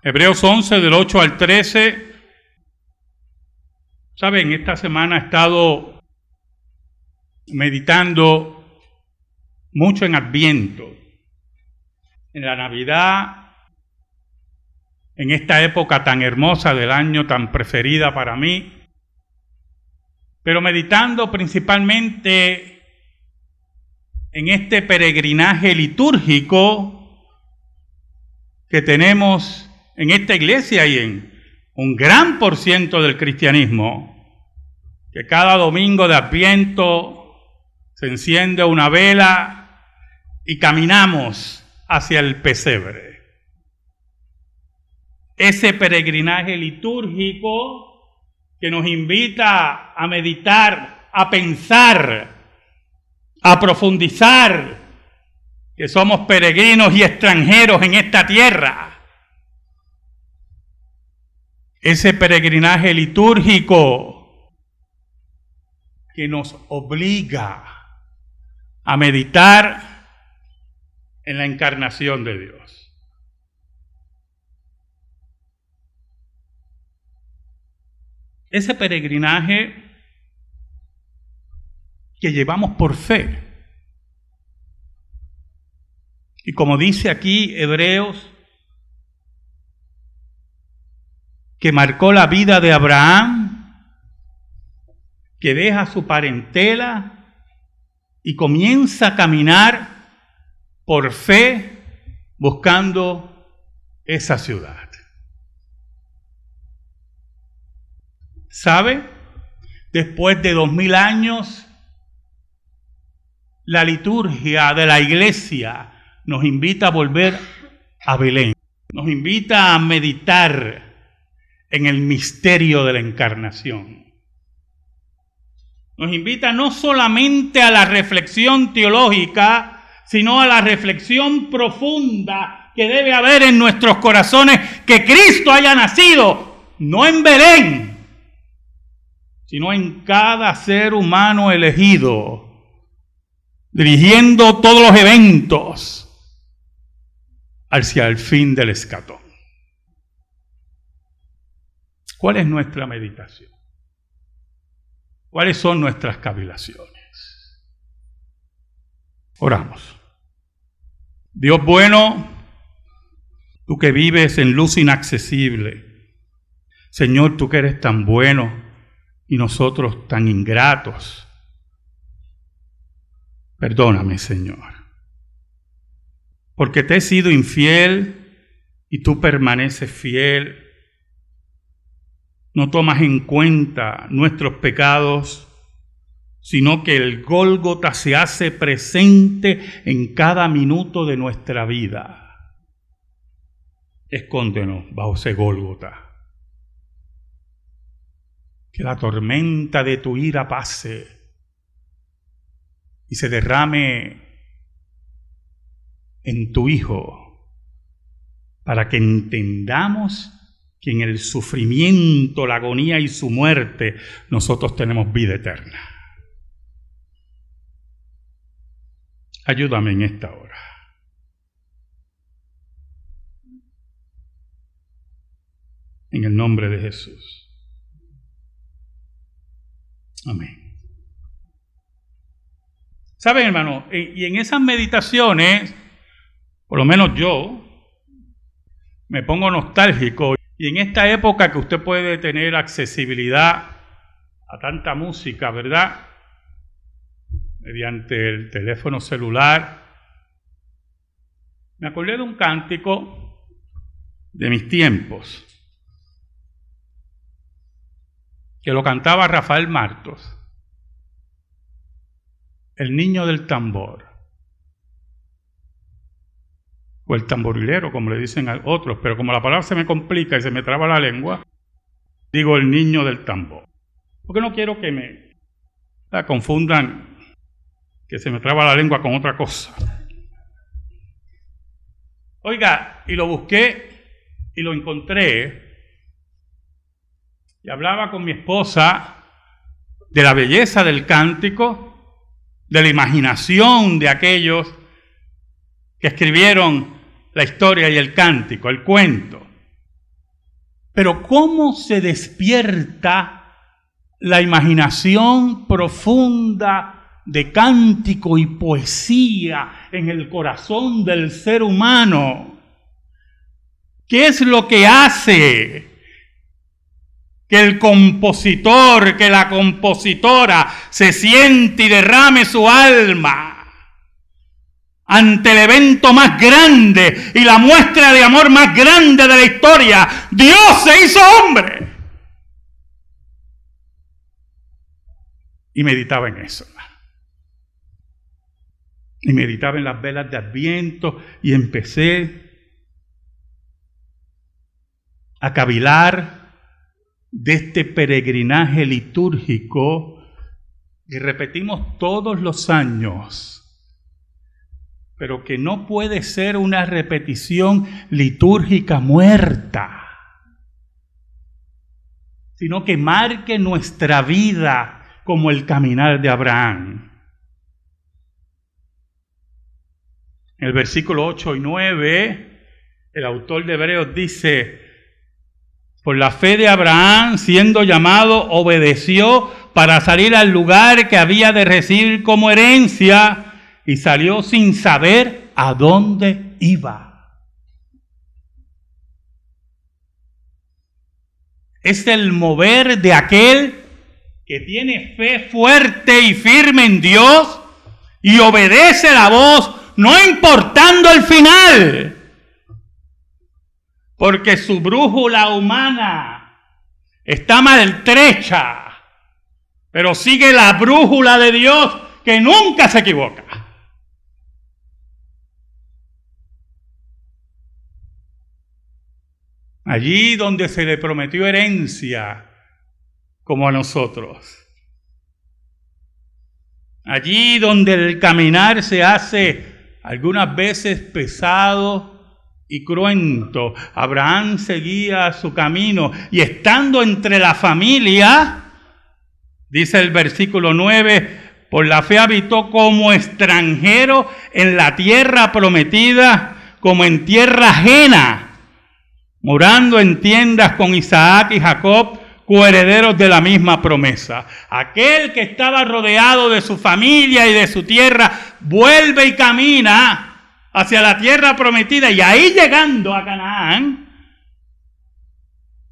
Hebreos 11 del 8 al 13. Saben, esta semana he estado meditando mucho en Adviento, en la Navidad, en esta época tan hermosa del año, tan preferida para mí, pero meditando principalmente en este peregrinaje litúrgico que tenemos en esta iglesia y en un gran por ciento del cristianismo, que cada domingo de Adviento se enciende una vela y caminamos hacia el pesebre. Ese peregrinaje litúrgico que nos invita a meditar, a pensar, a profundizar que somos peregrinos y extranjeros en esta tierra ese peregrinaje litúrgico que nos obliga a meditar en la encarnación de Dios. Ese peregrinaje que llevamos por fe. Y como dice aquí Hebreos que marcó la vida de Abraham, que deja su parentela y comienza a caminar por fe buscando esa ciudad. ¿Sabe? Después de dos mil años, la liturgia de la iglesia nos invita a volver a Belén, nos invita a meditar en el misterio de la encarnación. Nos invita no solamente a la reflexión teológica, sino a la reflexión profunda que debe haber en nuestros corazones que Cristo haya nacido, no en Belén, sino en cada ser humano elegido, dirigiendo todos los eventos hacia el fin del escatón. ¿Cuál es nuestra meditación? ¿Cuáles son nuestras cavilaciones? Oramos. Dios bueno, tú que vives en luz inaccesible, Señor, tú que eres tan bueno y nosotros tan ingratos, perdóname, Señor, porque te he sido infiel y tú permaneces fiel no tomas en cuenta nuestros pecados, sino que el Gólgota se hace presente en cada minuto de nuestra vida. Escóndenos bajo ese Gólgota. Que la tormenta de tu ira pase y se derrame en tu Hijo para que entendamos que en el sufrimiento, la agonía y su muerte nosotros tenemos vida eterna. Ayúdame en esta hora. En el nombre de Jesús. Amén. Saben, hermano, y en esas meditaciones, por lo menos yo, me pongo nostálgico y en esta época que usted puede tener accesibilidad a tanta música, ¿verdad? Mediante el teléfono celular. Me acordé de un cántico de mis tiempos, que lo cantaba Rafael Martos, el niño del tambor o el tamborilero, como le dicen a otros, pero como la palabra se me complica y se me traba la lengua, digo el niño del tambor. Porque no quiero que me la confundan, que se me traba la lengua con otra cosa. Oiga, y lo busqué y lo encontré, y hablaba con mi esposa de la belleza del cántico, de la imaginación de aquellos que escribieron la historia y el cántico, el cuento. Pero ¿cómo se despierta la imaginación profunda de cántico y poesía en el corazón del ser humano? ¿Qué es lo que hace que el compositor, que la compositora se siente y derrame su alma ante el evento más grande y la muestra de amor más grande de la historia. Dios se hizo hombre. Y meditaba en eso. Y meditaba en las velas de Adviento y empecé a cavilar de este peregrinaje litúrgico que repetimos todos los años, pero que no puede ser una repetición litúrgica muerta, sino que marque nuestra vida como el caminar de Abraham. En el versículo 8 y 9, el autor de Hebreos dice, por la fe de Abraham, siendo llamado, obedeció para salir al lugar que había de recibir como herencia y salió sin saber a dónde iba. Es el mover de aquel que tiene fe fuerte y firme en Dios y obedece la voz, no importando el final porque su brújula humana está maltrecha, pero sigue la brújula de Dios que nunca se equivoca. Allí donde se le prometió herencia, como a nosotros. Allí donde el caminar se hace algunas veces pesado, y cruento. Abraham seguía su camino y estando entre la familia, dice el versículo 9, por la fe habitó como extranjero en la tierra prometida, como en tierra ajena, morando en tiendas con Isaac y Jacob, coherederos de la misma promesa. Aquel que estaba rodeado de su familia y de su tierra, vuelve y camina hacia la tierra prometida y ahí llegando a Canaán,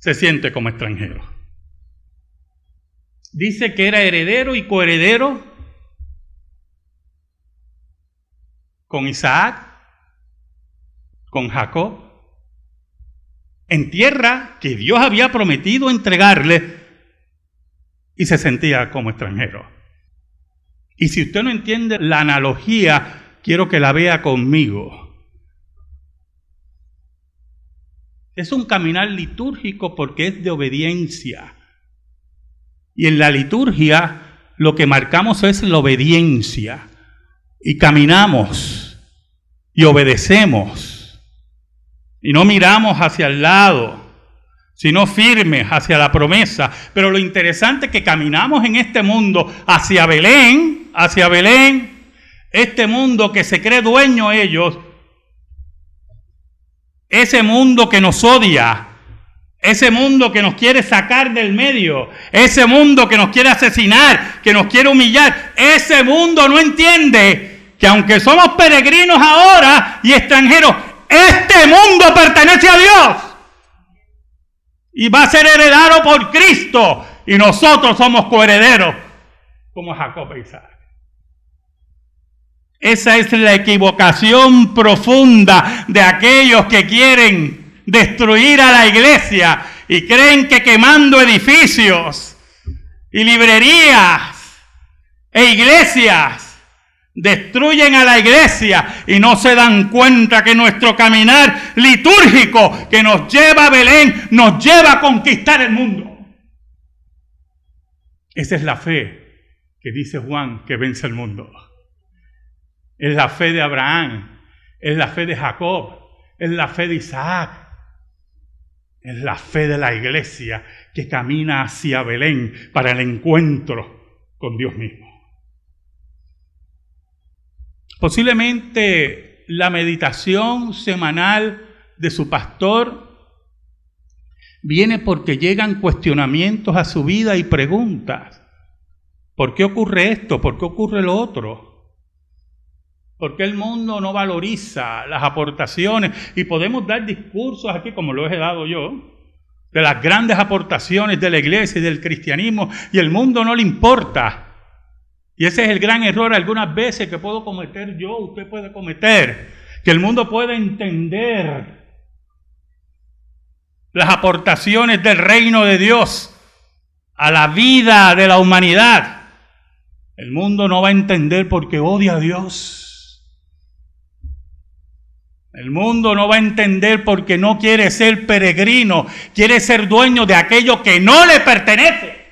se siente como extranjero. Dice que era heredero y coheredero con Isaac, con Jacob, en tierra que Dios había prometido entregarle y se sentía como extranjero. Y si usted no entiende la analogía quiero que la vea conmigo. Es un caminar litúrgico porque es de obediencia. Y en la liturgia lo que marcamos es la obediencia. Y caminamos y obedecemos. Y no miramos hacia el lado, sino firmes hacia la promesa. Pero lo interesante es que caminamos en este mundo hacia Belén, hacia Belén, este mundo que se cree dueño ellos, ese mundo que nos odia, ese mundo que nos quiere sacar del medio, ese mundo que nos quiere asesinar, que nos quiere humillar, ese mundo no entiende que aunque somos peregrinos ahora y extranjeros, este mundo pertenece a Dios y va a ser heredado por Cristo y nosotros somos coherederos como Jacob e Isaac. Esa es la equivocación profunda de aquellos que quieren destruir a la iglesia y creen que quemando edificios y librerías e iglesias destruyen a la iglesia y no se dan cuenta que nuestro caminar litúrgico que nos lleva a Belén nos lleva a conquistar el mundo. Esa es la fe que dice Juan que vence el mundo es la fe de Abraham, es la fe de Jacob, es la fe de Isaac, es la fe de la iglesia que camina hacia Belén para el encuentro con Dios mismo. Posiblemente la meditación semanal de su pastor viene porque llegan cuestionamientos a su vida y preguntas. ¿Por qué ocurre esto? ¿Por qué ocurre lo otro? ¿Por qué el mundo no valoriza las aportaciones? Y podemos dar discursos aquí, como lo he dado yo, de las grandes aportaciones de la iglesia y del cristianismo, y el mundo no le importa. Y ese es el gran error algunas veces que puedo cometer yo, usted puede cometer, que el mundo puede entender las aportaciones del reino de Dios a la vida de la humanidad. El mundo no va a entender porque odia a Dios. El mundo no va a entender porque no quiere ser peregrino, quiere ser dueño de aquello que no le pertenece.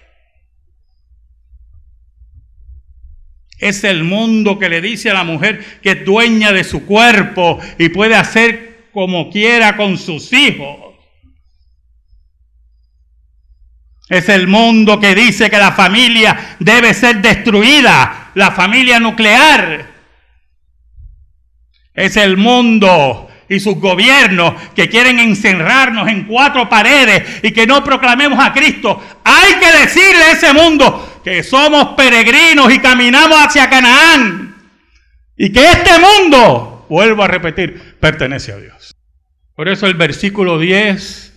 Es el mundo que le dice a la mujer que es dueña de su cuerpo y puede hacer como quiera con sus hijos. Es el mundo que dice que la familia debe ser destruida, la familia nuclear. Es el mundo y sus gobiernos que quieren encerrarnos en cuatro paredes y que no proclamemos a Cristo. Hay que decirle a ese mundo, que somos peregrinos y caminamos hacia Canaán. Y que este mundo, vuelvo a repetir, pertenece a Dios. Por eso el versículo 10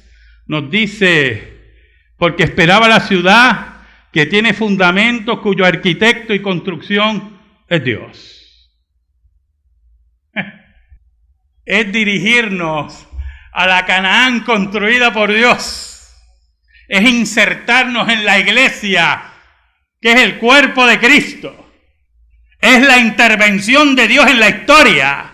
nos dice, porque esperaba la ciudad que tiene fundamentos cuyo arquitecto y construcción es Dios. Es dirigirnos a la Canaán construida por Dios. Es insertarnos en la iglesia que es el cuerpo de Cristo. Es la intervención de Dios en la historia.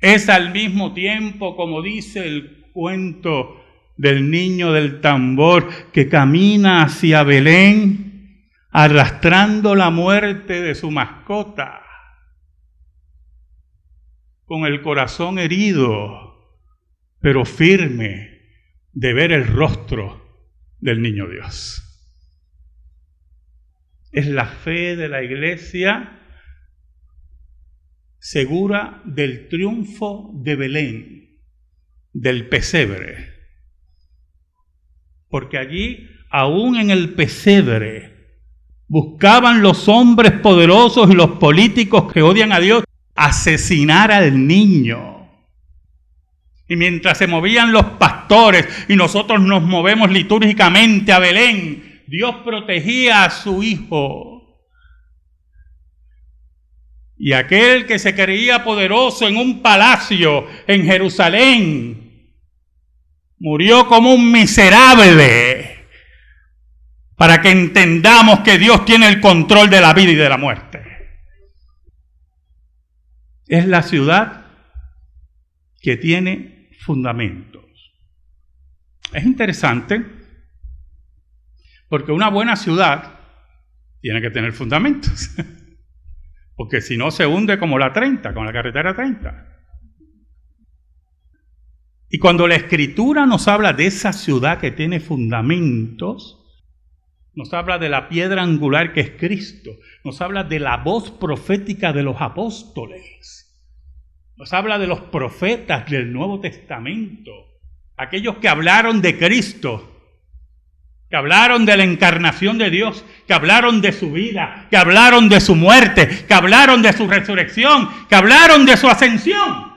Es al mismo tiempo, como dice el cuento del niño del tambor, que camina hacia Belén arrastrando la muerte de su mascota, con el corazón herido, pero firme de ver el rostro del niño Dios es la fe de la iglesia segura del triunfo de Belén, del pesebre. Porque allí, aún en el pesebre, buscaban los hombres poderosos y los políticos que odian a Dios asesinar al niño. Y mientras se movían los pastores y nosotros nos movemos litúrgicamente a Belén, Dios protegía a su hijo. Y aquel que se creía poderoso en un palacio en Jerusalén murió como un miserable para que entendamos que Dios tiene el control de la vida y de la muerte. Es la ciudad que tiene fundamentos. Es interesante porque una buena ciudad tiene que tener fundamentos. Porque si no se hunde como la 30, como la carretera 30. Y cuando la escritura nos habla de esa ciudad que tiene fundamentos, nos habla de la piedra angular que es Cristo, nos habla de la voz profética de los apóstoles, nos habla de los profetas del Nuevo Testamento, aquellos que hablaron de Cristo, que hablaron de la encarnación de Dios, que hablaron de su vida, que hablaron de su muerte, que hablaron de su resurrección, que hablaron de su ascensión.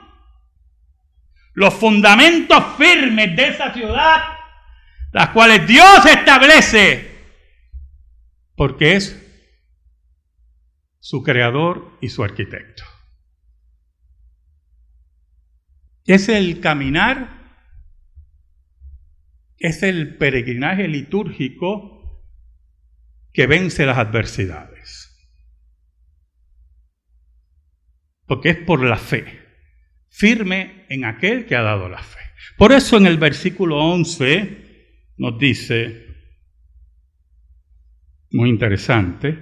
Los fundamentos firmes de esa ciudad, las cuales Dios establece, porque es su creador y su arquitecto. Es el caminar es el peregrinaje litúrgico que vence las adversidades. Porque es por la fe, firme en aquel que ha dado la fe. Por eso en el versículo 11 nos dice, muy interesante,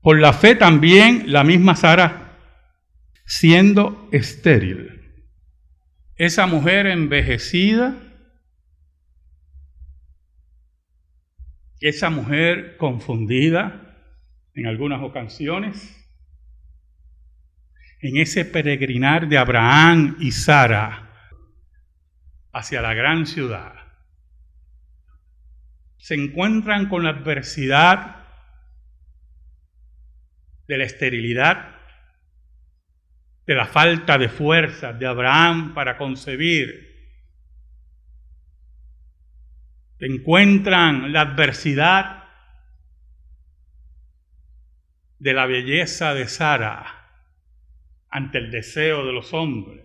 por la fe también la misma Sara, siendo estéril, esa mujer envejecida, esa mujer confundida en algunas ocasiones, en ese peregrinar de Abraham y Sara hacia la gran ciudad, se encuentran con la adversidad de la esterilidad, de la falta de fuerza de Abraham para concebir. Encuentran la adversidad de la belleza de Sara ante el deseo de los hombres.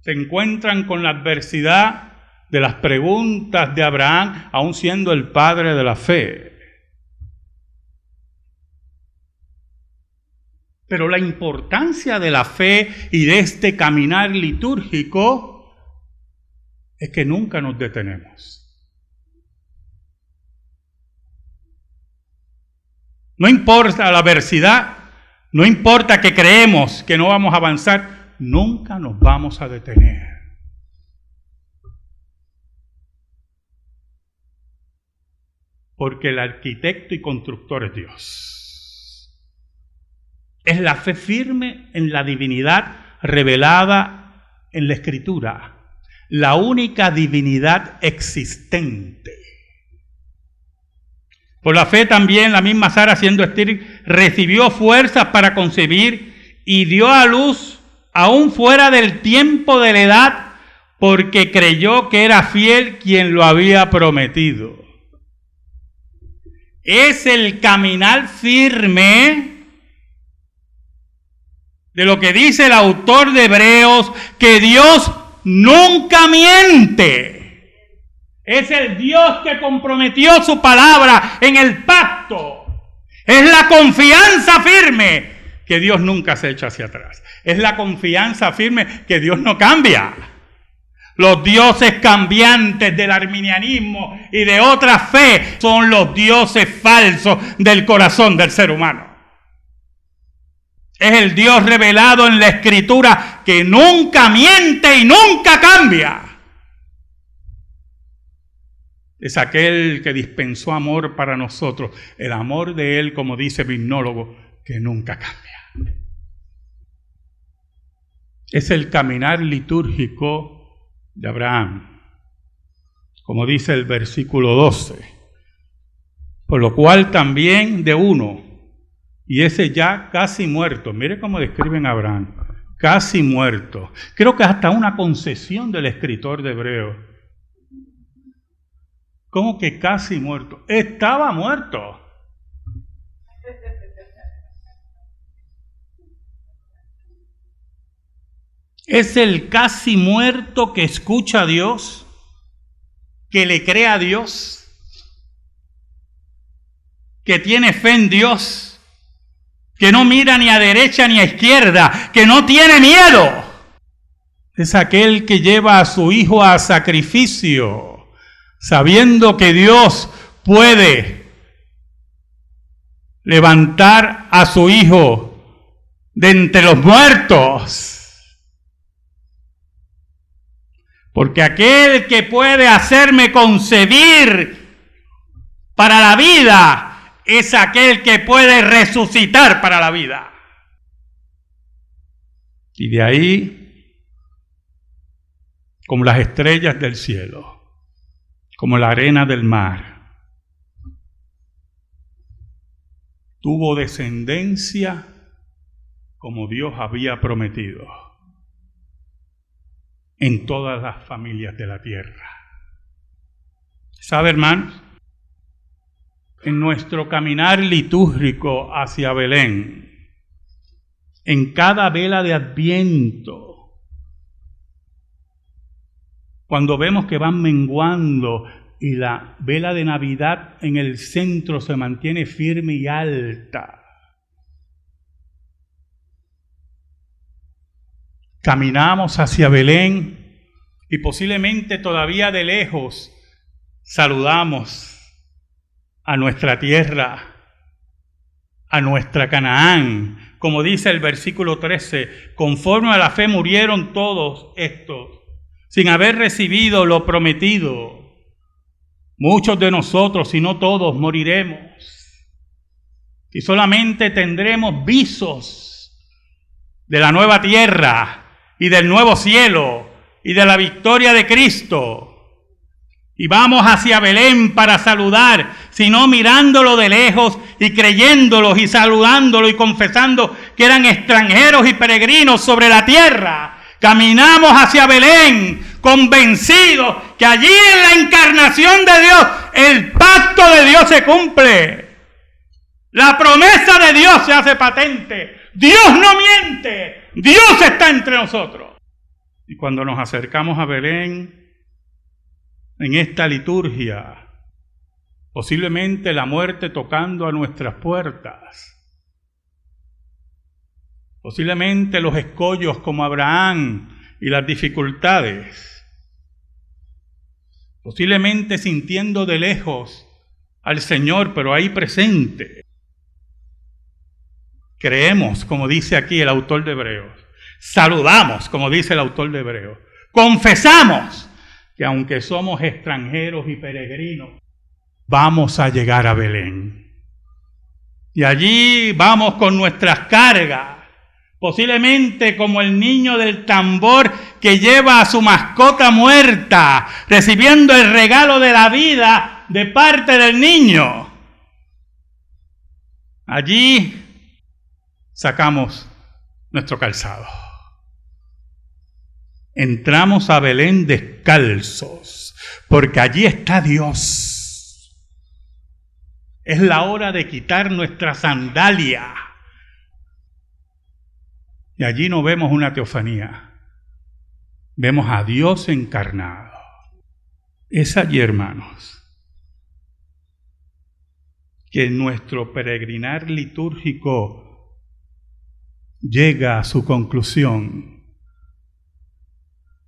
Se encuentran con la adversidad de las preguntas de Abraham, aun siendo el padre de la fe. Pero la importancia de la fe y de este caminar litúrgico es que nunca nos detenemos. No importa la adversidad, no importa que creemos que no vamos a avanzar, nunca nos vamos a detener. Porque el arquitecto y constructor es Dios es la fe firme en la divinidad revelada en la escritura, la única divinidad existente. Por la fe también la misma Sara siendo estéril recibió fuerzas para concebir y dio a luz aún fuera del tiempo de la edad porque creyó que era fiel quien lo había prometido. Es el caminar firme de lo que dice el autor de Hebreos, que Dios nunca miente. Es el Dios que comprometió su palabra en el pacto. Es la confianza firme que Dios nunca se echa hacia atrás. Es la confianza firme que Dios no cambia. Los dioses cambiantes del arminianismo y de otra fe son los dioses falsos del corazón del ser humano. Es el Dios revelado en la escritura que nunca miente y nunca cambia. Es aquel que dispensó amor para nosotros, el amor de Él, como dice el hipnólogo, que nunca cambia. Es el caminar litúrgico de Abraham, como dice el versículo 12. Por lo cual también de uno, y ese ya casi muerto. Mire cómo describen a Abraham. Casi muerto. Creo que hasta una concesión del escritor de Hebreo. ¿Cómo que casi muerto? Estaba muerto. Es el casi muerto que escucha a Dios, que le cree a Dios, que tiene fe en Dios que no mira ni a derecha ni a izquierda, que no tiene miedo. Es aquel que lleva a su hijo a sacrificio, sabiendo que Dios puede levantar a su hijo de entre los muertos. Porque aquel que puede hacerme concebir para la vida es aquel que puede resucitar para la vida. Y de ahí, como las estrellas del cielo, como la arena del mar, tuvo descendencia como Dios había prometido en todas las familias de la tierra. ¿Sabe, hermanos? en nuestro caminar litúrgico hacia Belén, en cada vela de adviento, cuando vemos que van menguando y la vela de Navidad en el centro se mantiene firme y alta, caminamos hacia Belén y posiblemente todavía de lejos saludamos a nuestra tierra, a nuestra Canaán. Como dice el versículo 13, conforme a la fe murieron todos estos, sin haber recibido lo prometido. Muchos de nosotros, si no todos, moriremos. Y solamente tendremos visos de la nueva tierra y del nuevo cielo y de la victoria de Cristo. Y vamos hacia Belén para saludar, sino mirándolo de lejos y creyéndolos y saludándolo y confesando que eran extranjeros y peregrinos sobre la tierra. Caminamos hacia Belén convencidos que allí en la encarnación de Dios el pacto de Dios se cumple. La promesa de Dios se hace patente. Dios no miente. Dios está entre nosotros. Y cuando nos acercamos a Belén, en esta liturgia, posiblemente la muerte tocando a nuestras puertas, posiblemente los escollos como Abraham y las dificultades, posiblemente sintiendo de lejos al Señor, pero ahí presente. Creemos, como dice aquí el autor de Hebreos, saludamos, como dice el autor de Hebreos, confesamos que aunque somos extranjeros y peregrinos, vamos a llegar a Belén. Y allí vamos con nuestras cargas, posiblemente como el niño del tambor que lleva a su mascota muerta, recibiendo el regalo de la vida de parte del niño. Allí sacamos nuestro calzado entramos a Belén descalzos, porque allí está Dios. Es la hora de quitar nuestra sandalia. Y allí no vemos una teofanía, vemos a Dios encarnado. Es allí, hermanos, que nuestro peregrinar litúrgico llega a su conclusión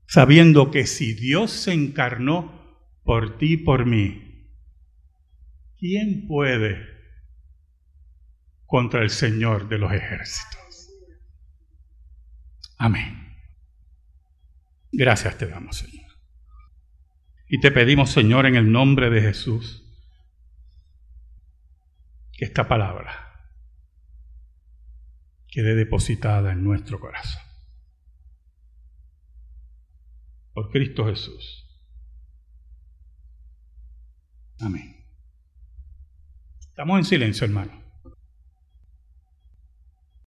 sabiendo que si Dios se encarnó por ti y por mí, ¿quién puede contra el Señor de los ejércitos? Amén. Gracias te damos, Señor. Y te pedimos, Señor, en el nombre de Jesús, que esta palabra quede depositada en nuestro corazón por Cristo Jesús. Amén. Estamos en silencio, hermano.